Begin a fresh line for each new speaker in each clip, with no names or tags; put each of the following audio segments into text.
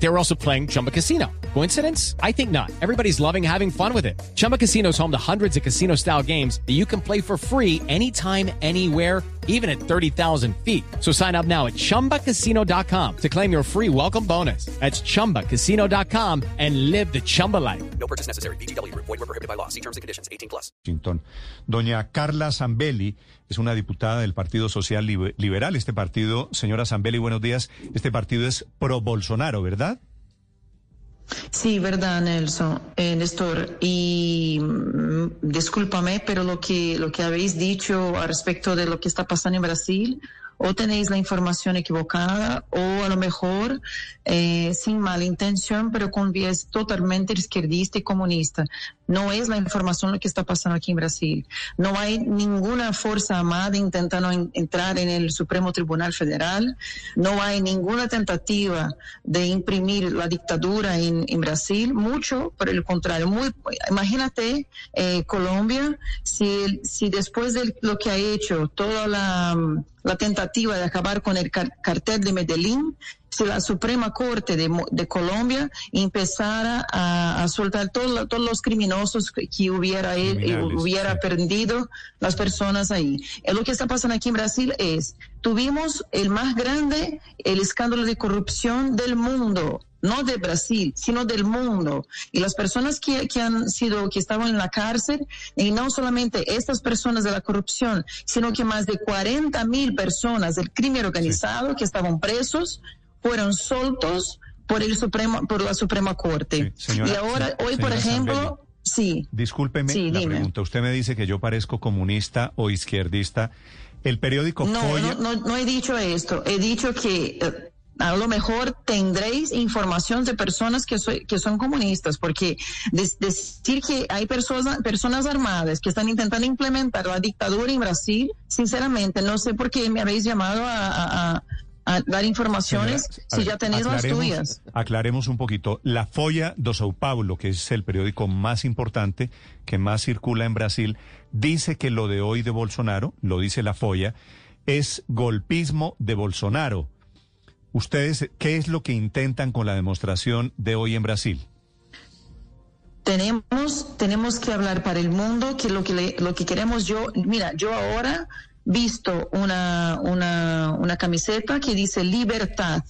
They were also playing Chumba Casino. Coincidence? I think not. Everybody's loving having fun with it. Chumba Casino is home to hundreds of casino style games that you can play for free anytime, anywhere, even at 30,000 feet. So sign up now at chumbacasino.com to claim your free welcome bonus. That's chumbacasino.com and live the Chumba life.
No purchase necessary. BGW. Void were prohibited by law. See terms and conditions. 18 plus.
Washington. Doña Carla Zambelli es una diputada del Partido Social Libe- Liberal. Este partido, señora Zambelli, buenos días. Este partido es pro Bolsonaro, ¿verdad?
Sí, verdad, Nelson, eh, Néstor. Y mm, discúlpame, pero lo que, lo que habéis dicho al respecto de lo que está pasando en Brasil, o tenéis la información equivocada, o a lo mejor eh, sin mala intención, pero con vías totalmente izquierdista y comunista. No es la información lo que está pasando aquí en Brasil. No hay ninguna fuerza armada intentando en- entrar en el Supremo Tribunal Federal. No hay ninguna tentativa de imprimir la dictadura en, en Brasil. Mucho, por el contrario. Muy, imagínate eh, Colombia, si, si después de lo que ha hecho toda la, la tentativa de acabar con el car- cartel de Medellín, si la Suprema Corte de, de Colombia empezara a, a soltar todo- todos los criminosos que, que hubiera, él-
Criminales,
hubiera
sí.
perdido las personas ahí. Eh, Lo que está pasando aquí en Brasil es, tuvimos el más grande, el escándalo de corrupción del mundo. No de Brasil, sino del mundo. Y las personas que, que han sido, que estaban en la cárcel, y no solamente estas personas de la corrupción, sino que más de 40 mil personas del crimen organizado que estaban presos, fueron soltos por el Supremo, por la Suprema Corte.
Sí, señora-
y ahora,
sí,
hoy, por ejemplo, sí.
Discúlpeme
Sí,
la
dime.
pregunta. Usted me dice que yo parezco comunista o izquierdista. El periódico
No,
Folla...
no, no, no he dicho esto. He dicho que eh, a lo mejor tendréis información de personas que, soy- que son comunistas, porque des- decir que hay personas, personas armadas que están intentando implementar la dictadura en Brasil, sinceramente, no sé por qué me habéis llamado a, a- a- a dar informaciones
Señora,
si
ver,
ya tenéis las tuyas.
Aclaremos un poquito. La Folha do São Paulo, que es el periódico más importante, que más circula en Brasil, dice que lo de hoy de Bolsonaro, lo dice la Folha, es golpismo de Bolsonaro. ¿Ustedes qué es lo que intentan con la demostración de hoy en Brasil?
tenemos tenemos que hablar para el mundo que lo que le- lo que queremos yo mira yo ahora visto una una una camiseta que dice libertad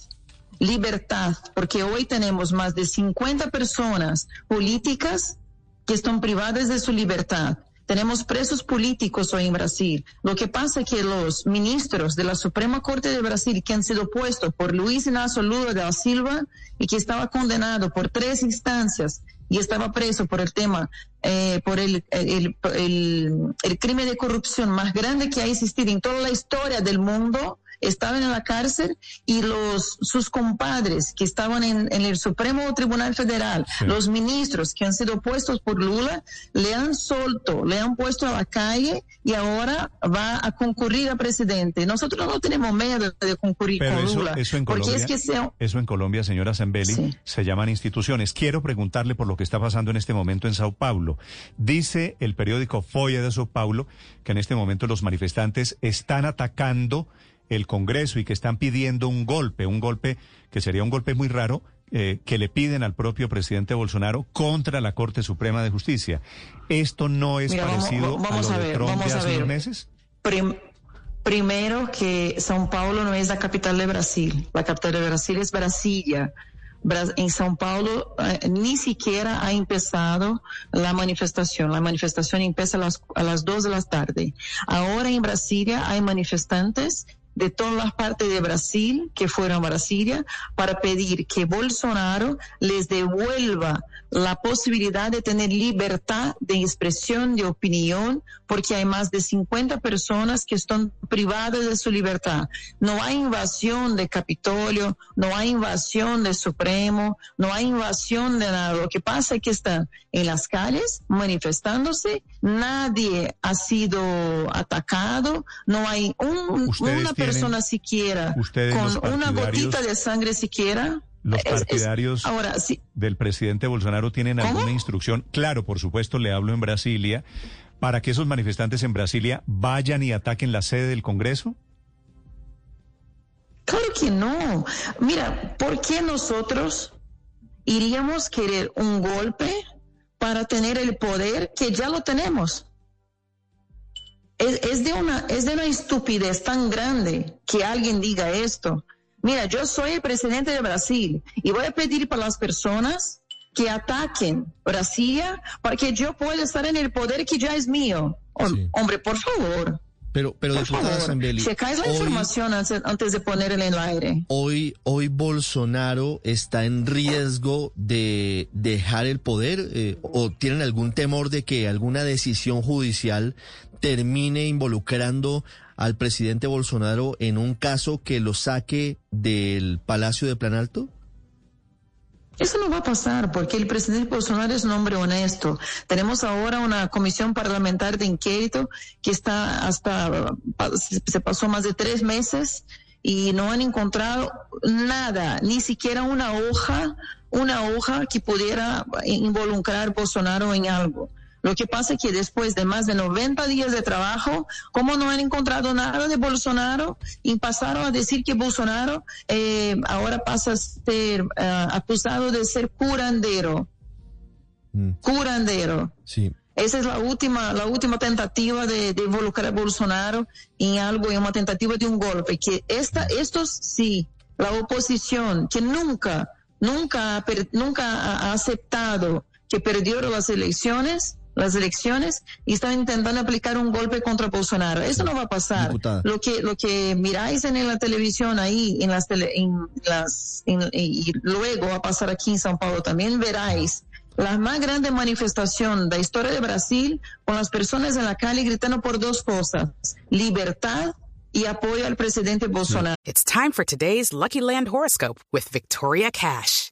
libertad porque hoy tenemos más de 50 personas políticas que están privadas de su libertad tenemos presos políticos hoy en Brasil. Lo que pasa es que los ministros de la Suprema Corte de Brasil, que han sido puestos por Luis Inácio Lula da Silva y que estaba condenado por tres instancias y estaba preso por el tema, eh, por el, el, crimen de corrupción más grande que ha existido en toda la historia del mundo, estaban en la cárcel y los sus compadres que estaban en, en el Supremo Tribunal Federal,
Sí.
los ministros que han sido puestos por Lula, le han solto, le han puesto a la calle y ahora va a concurrir a presidente. Nosotros no tenemos miedo de concurrir
Pero
con
eso,
Lula,
eso en Colombia,
es que sea,
eso en Colombia, señora Zambelli,
Sí.
se llaman instituciones. Quiero preguntarle por lo que está pasando en este momento en Sao Paulo. Dice el periódico Folha de Sao Paulo que en este momento los manifestantes están atacando el Congreso y que están pidiendo un golpe, un golpe que sería un golpe muy raro, eh, que le piden al propio presidente Bolsonaro contra la Corte Suprema de Justicia. ¿Esto no es
Mira,
parecido
vamos
a
a
lo de
ver,
Trump de hace unos meses?
Prim- primero que São Paulo no es la capital de Brasil. La capital de Brasil es Brasilia. Bra- En São Paulo eh, ni siquiera ha empezado la manifestación. La manifestación empieza a las, a las 2 de la tarde. Ahora en Brasilia hay manifestantes de todas las partes de Brasil que fueron a Brasilia para pedir que Bolsonaro les devuelva la posibilidad de tener libertad de expresión, de opinión, porque hay más de 50 personas que están privadas de su libertad. No hay invasión de Capitolio, no hay invasión del Supremo, no hay invasión de nada. Lo que pasa es que están en las calles manifestándose, nadie ha sido atacado, no hay un- una
tienen-
persona siquiera con una gotita de sangre siquiera.
Los
Es- es-
partidarios
ahora, sí,
del presidente Bolsonaro tienen
¿Cómo?
alguna instrucción. Claro, por supuesto, le hablo en Brasilia, para que esos manifestantes en Brasilia vayan y ataquen la sede del Congreso.
Claro que no. Mira, ¿por qué nosotros iríamos a querer un golpe para tener el poder que ya lo tenemos? Es, es de una, es de una estupidez tan grande que alguien diga esto. Mira, yo soy el presidente de Brasil y voy a pedir para las personas que ataquen Brasilia para que yo pueda estar en el poder que ya es mío. Hom-
Sí.
Hombre, por favor.
Pero, pero
Por
diputada Zambelli,
la
hoy-
información antes, antes de ponerla en el aire.
Hoy, hoy Bolsonaro está en riesgo de dejar el poder eh, o tienen algún temor de que alguna decisión judicial termine involucrando al presidente Bolsonaro en un caso que lo saque del Palacio de Planalto?
Eso no va a pasar porque el presidente Bolsonaro es un hombre honesto. Tenemos ahora una comisión parlamentar de inquérito que está hasta, se pasó más de tres meses y no han encontrado nada, ni siquiera una hoja, una hoja que pudiera involucrar a Bolsonaro en algo. Lo que pasa es que después de más de 90 días de trabajo, como no han encontrado nada de Bolsonaro y pasaron a decir que Bolsonaro eh, ahora pasa a ser eh, acusado de ser curandero,
Mm,
curandero.
sí.
Esa es la última, la última tentativa de, de involucrar a Bolsonaro en algo, en una tentativa de un golpe. Que esta, estos sí, la oposición, que nunca, nunca, nunca ha ha aceptado que perdieron las elecciones, las elecciones, y están intentando aplicar un golpe contra Bolsonaro. Eso no va a pasar.
Diputada.
Lo que, lo que miráis en la televisión ahí, en las, tele- en las, en- y luego va a pasar aquí en São Paulo también, veráis la más grande manifestación de la historia de Brasil con las personas en la calle gritando por dos cosas, libertad y apoyo al presidente Bolsonaro.
It's time for today's Lucky Land horoscope with Victoria Cash.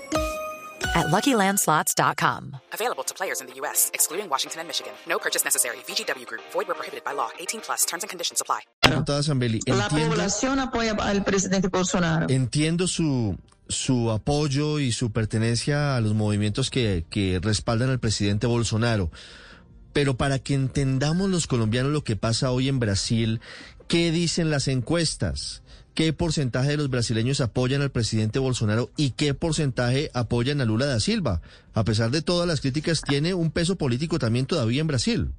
at LuckyLandSlots.com.
Available to players in the U.S., excluding Washington and Michigan. No purchase necessary. VGW Group, void where prohibited by law. 18 plus terms and conditions apply.
Diputada Zambelli,
La
entiendo,
población apoya al presidente Bolsonaro.
entiendo su, su apoyo y su pertenencia a los movimientos que, que respaldan al presidente Bolsonaro. Pero para que entendamos los colombianos lo que pasa hoy en Brasil, ¿qué dicen las encuestas? ¿Qué porcentaje de los brasileños apoyan al presidente Bolsonaro y qué porcentaje apoyan a Lula da Silva? A pesar de todas las críticas, tiene un peso político también todavía en Brasil.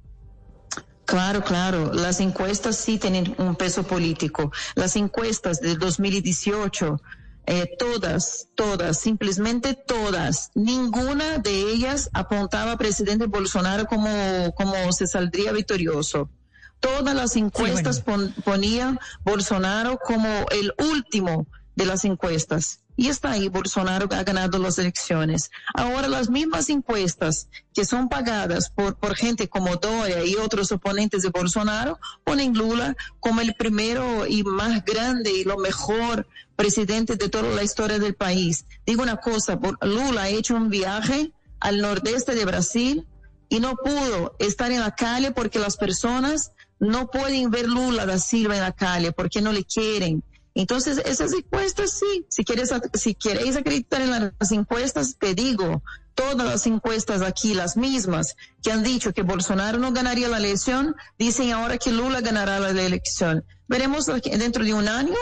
Claro, claro. Las encuestas sí tienen un peso político. Las encuestas de 2018, eh, todas, todas, simplemente todas, ninguna de ellas apuntaba al presidente Bolsonaro como, como se saldría victorioso. Todas las encuestas pon- ponían Bolsonaro como el último de las encuestas. Y está ahí, Bolsonaro ha ganado las elecciones. Ahora las mismas encuestas que son pagadas por, por gente como Doria y otros oponentes de Bolsonaro ponen Lula como el primero y más grande y lo mejor presidente de toda la historia del país. Digo una cosa, Lula ha hecho un viaje al nordeste de Brasil y no pudo estar en la calle porque las personas no pueden ver Lula da Silva en la calle porque no le quieren. Entonces, esas encuestas sí, si quieres, si queréis acreditar en las encuestas, te digo, todas las encuestas aquí, las mismas, que han dicho que Bolsonaro no ganaría la elección, dicen ahora que Lula ganará la elección. Veremos dentro de un año,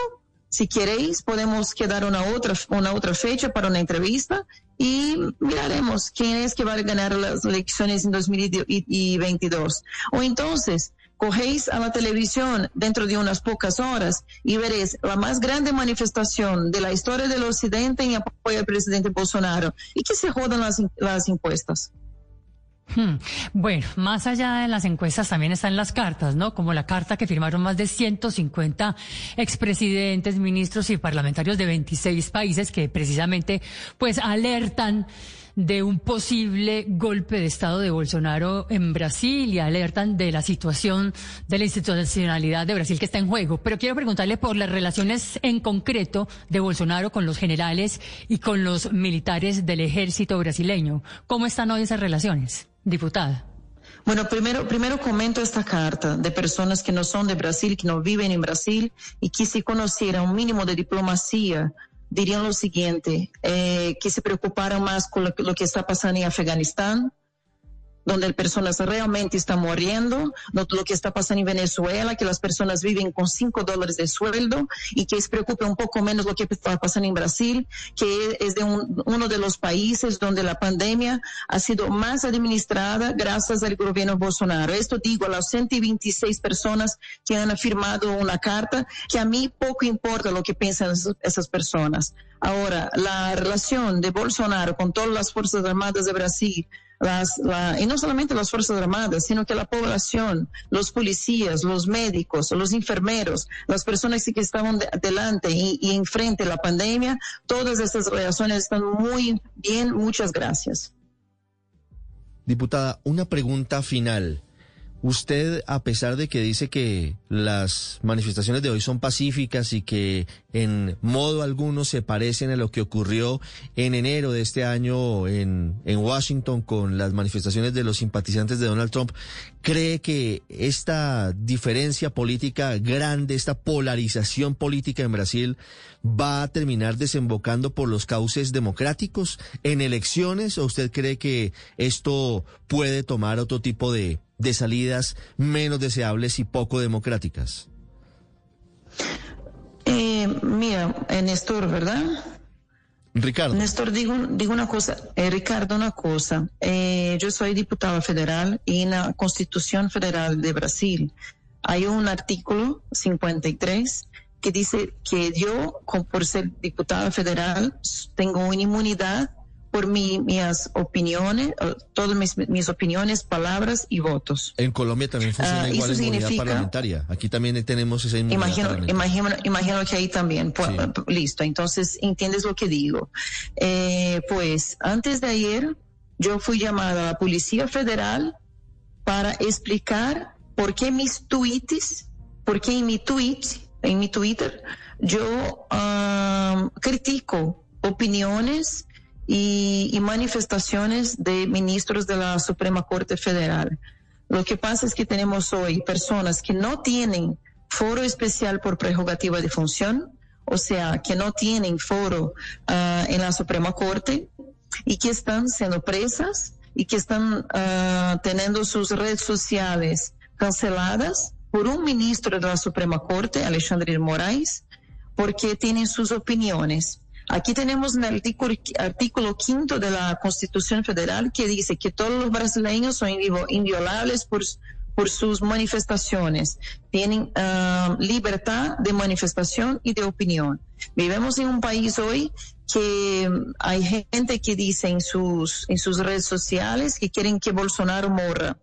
si queréis, podemos quedar una otra, una otra fecha para una entrevista y miraremos quién es que va a ganar las elecciones en 2022. O entonces, cogéis a la televisión dentro de unas pocas horas y veréis la más grande manifestación de la historia del Occidente en apoyo al presidente Bolsonaro y que se jodan las, las encuestas.
Hmm. Bueno, más allá de las encuestas también están las cartas, ¿no? Como la carta que firmaron más de 150 expresidentes, ministros y parlamentarios de 26 países que precisamente pues alertan de un posible golpe de Estado de Bolsonaro en Brasil y alertan de la situación de la institucionalidad de Brasil que está en juego. Pero quiero preguntarle por las relaciones en concreto de Bolsonaro con los generales y con los militares del ejército brasileño. ¿Cómo están hoy esas relaciones, diputada?
Bueno, primero, primero comento esta carta de personas que no son de Brasil, que no viven en Brasil y que si conocieran un mínimo de diplomacia dirían lo siguiente, eh, que se preocuparan más con lo, lo que está pasando en Afganistán, donde personas realmente están muriendo, lo que está pasando en Venezuela, que las personas viven con cinco dólares de sueldo y que se preocupe un poco menos lo que está pasando en Brasil, que es de un, uno de los países donde la pandemia ha sido más administrada gracias al gobierno Bolsonaro. Esto digo a las 126 personas que han firmado una carta, que a mí poco importa lo que piensan esas personas. Ahora, la relación de Bolsonaro con todas las Fuerzas Armadas de Brasil, las, la, y no solamente las Fuerzas Armadas, sino que la población, los policías, los médicos, los enfermeros, las personas que estaban de, delante y, y enfrente de la pandemia, todas estas relaciones están muy bien. Muchas gracias.
Diputada, una pregunta final. Usted, a pesar de que dice que las manifestaciones de hoy son pacíficas y que en modo alguno se parecen a lo que ocurrió en enero de este año en, en Washington con las manifestaciones de los simpatizantes de Donald Trump, ¿cree que esta diferencia política grande, esta polarización política en Brasil va a terminar desembocando por los cauces democráticos en elecciones o usted cree que esto puede tomar otro tipo de de salidas menos deseables y poco democráticas?
Eh, mira, eh, Néstor, ¿verdad?
Ricardo.
Néstor, digo, digo una cosa, eh, Ricardo, una cosa. Eh, yo soy diputada federal y en la Constitución Federal de Brasil hay un artículo 53 que dice que yo, por ser diputada federal, tengo una inmunidad por mi, mis opiniones, todas mis, mis, opiniones, palabras y votos.
En Colombia también funciona uh, igual la inmunidad parlamentaria. Aquí también tenemos esa inmunidad
imagino, imagino, imagino, que ahí también. Pues, sí. Listo, entonces entiendes lo que digo. Eh, pues antes de ayer yo fui llamada a la Policía Federal para explicar por qué mis tweets, por qué en mi tweet, en mi Twitter, yo um, critico opiniones y, manifestaciones de ministros de la Suprema Corte Federal. Lo que pasa es que tenemos hoy personas que no tienen foro especial por prerrogativa de función, o sea, que no tienen foro uh, en la Suprema Corte y que están siendo presas y que están uh, teniendo sus redes sociales canceladas por un ministro de la Suprema Corte, Alexandre Moraes, porque tienen sus opiniones. Aquí tenemos un artículo, artículo quinto de la Constitución Federal que dice que todos los brasileños son inviolables por, sus manifestaciones, tienen uh, libertad de manifestación y de opinión. Vivimos en un país hoy que hay gente que dice en sus, en sus redes sociales que quieren que Bolsonaro morra,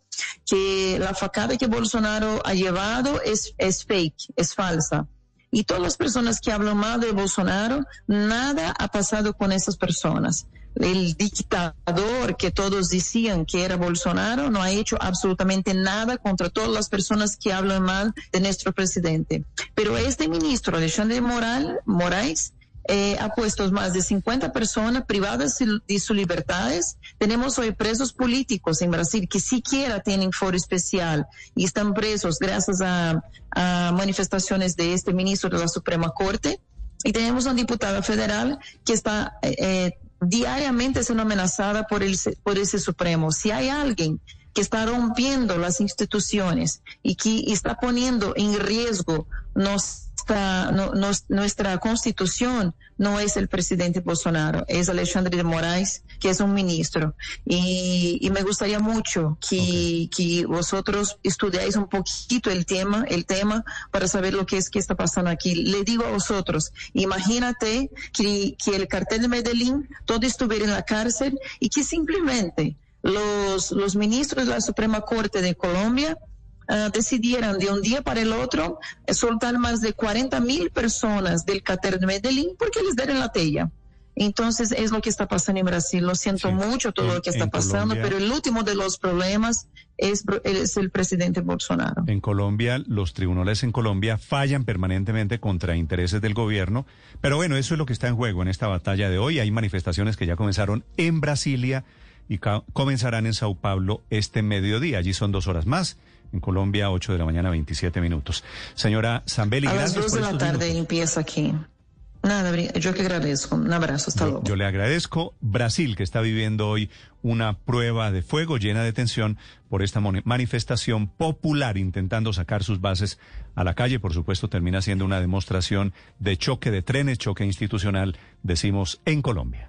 que la facada que Bolsonaro ha llevado es, es fake, es falsa. Y todas las personas que hablan mal de Bolsonaro, nada ha pasado con esas personas. El dictador que todos decían que era Bolsonaro no ha hecho absolutamente nada contra todas las personas que hablan mal de nuestro presidente. Pero este ministro, Alexandre Moral, Moraes, eh, ha puesto más de 50 personas privadas de sus libertades. Tenemos hoy presos políticos en Brasil que siquiera tienen foro especial y están presos gracias a, a manifestaciones de este ministro de la Suprema Corte. Y tenemos una diputada federal que está eh, diariamente siendo amenazada por, el, por ese Supremo. Si hay alguien que está rompiendo las instituciones y que está poniendo en riesgo nos nuestra, no, no, nuestra constitución no es el presidente Bolsonaro, es Alexandre de Moraes, que es un ministro. Y, y me gustaría mucho que, okay. que vosotros estudiáis un poquito el tema, el tema para saber lo que es que está pasando aquí. Le digo a vosotros, imagínate que, que el cartel de Medellín todo estuviera en la cárcel y que simplemente los, los ministros de la Suprema Corte de Colombia uh, decidieran de un día para el otro soltar más de 40 mil personas del cartel de Medellín porque les dieron la tella. Entonces es lo que está pasando en Brasil. Lo siento
Sí.
mucho todo
En-
lo que está pasando,
Colombia-
pero el último de los problemas es, es el presidente Bolsonaro.
En Colombia, los tribunales en Colombia fallan permanentemente contra intereses del gobierno. Pero bueno, eso es lo que está en juego en esta batalla de hoy. Hay manifestaciones que ya comenzaron en Brasilia y comenzarán en Sao Paulo este mediodía. Allí son dos horas más. En Colombia, 8 de la mañana, 27 minutos. Señora Zambelli,
A las
gracias
dos
por
de la tarde
minutos.
empieza aquí. Nada, yo que agradezco. Un abrazo, hasta
Yo,
luego.
yo le agradezco. Brasil, que está viviendo hoy una prueba de fuego llena de tensión por esta manifestación popular intentando sacar sus bases a la calle. Por supuesto, termina siendo una demostración de choque de trenes, choque institucional, decimos, en Colombia.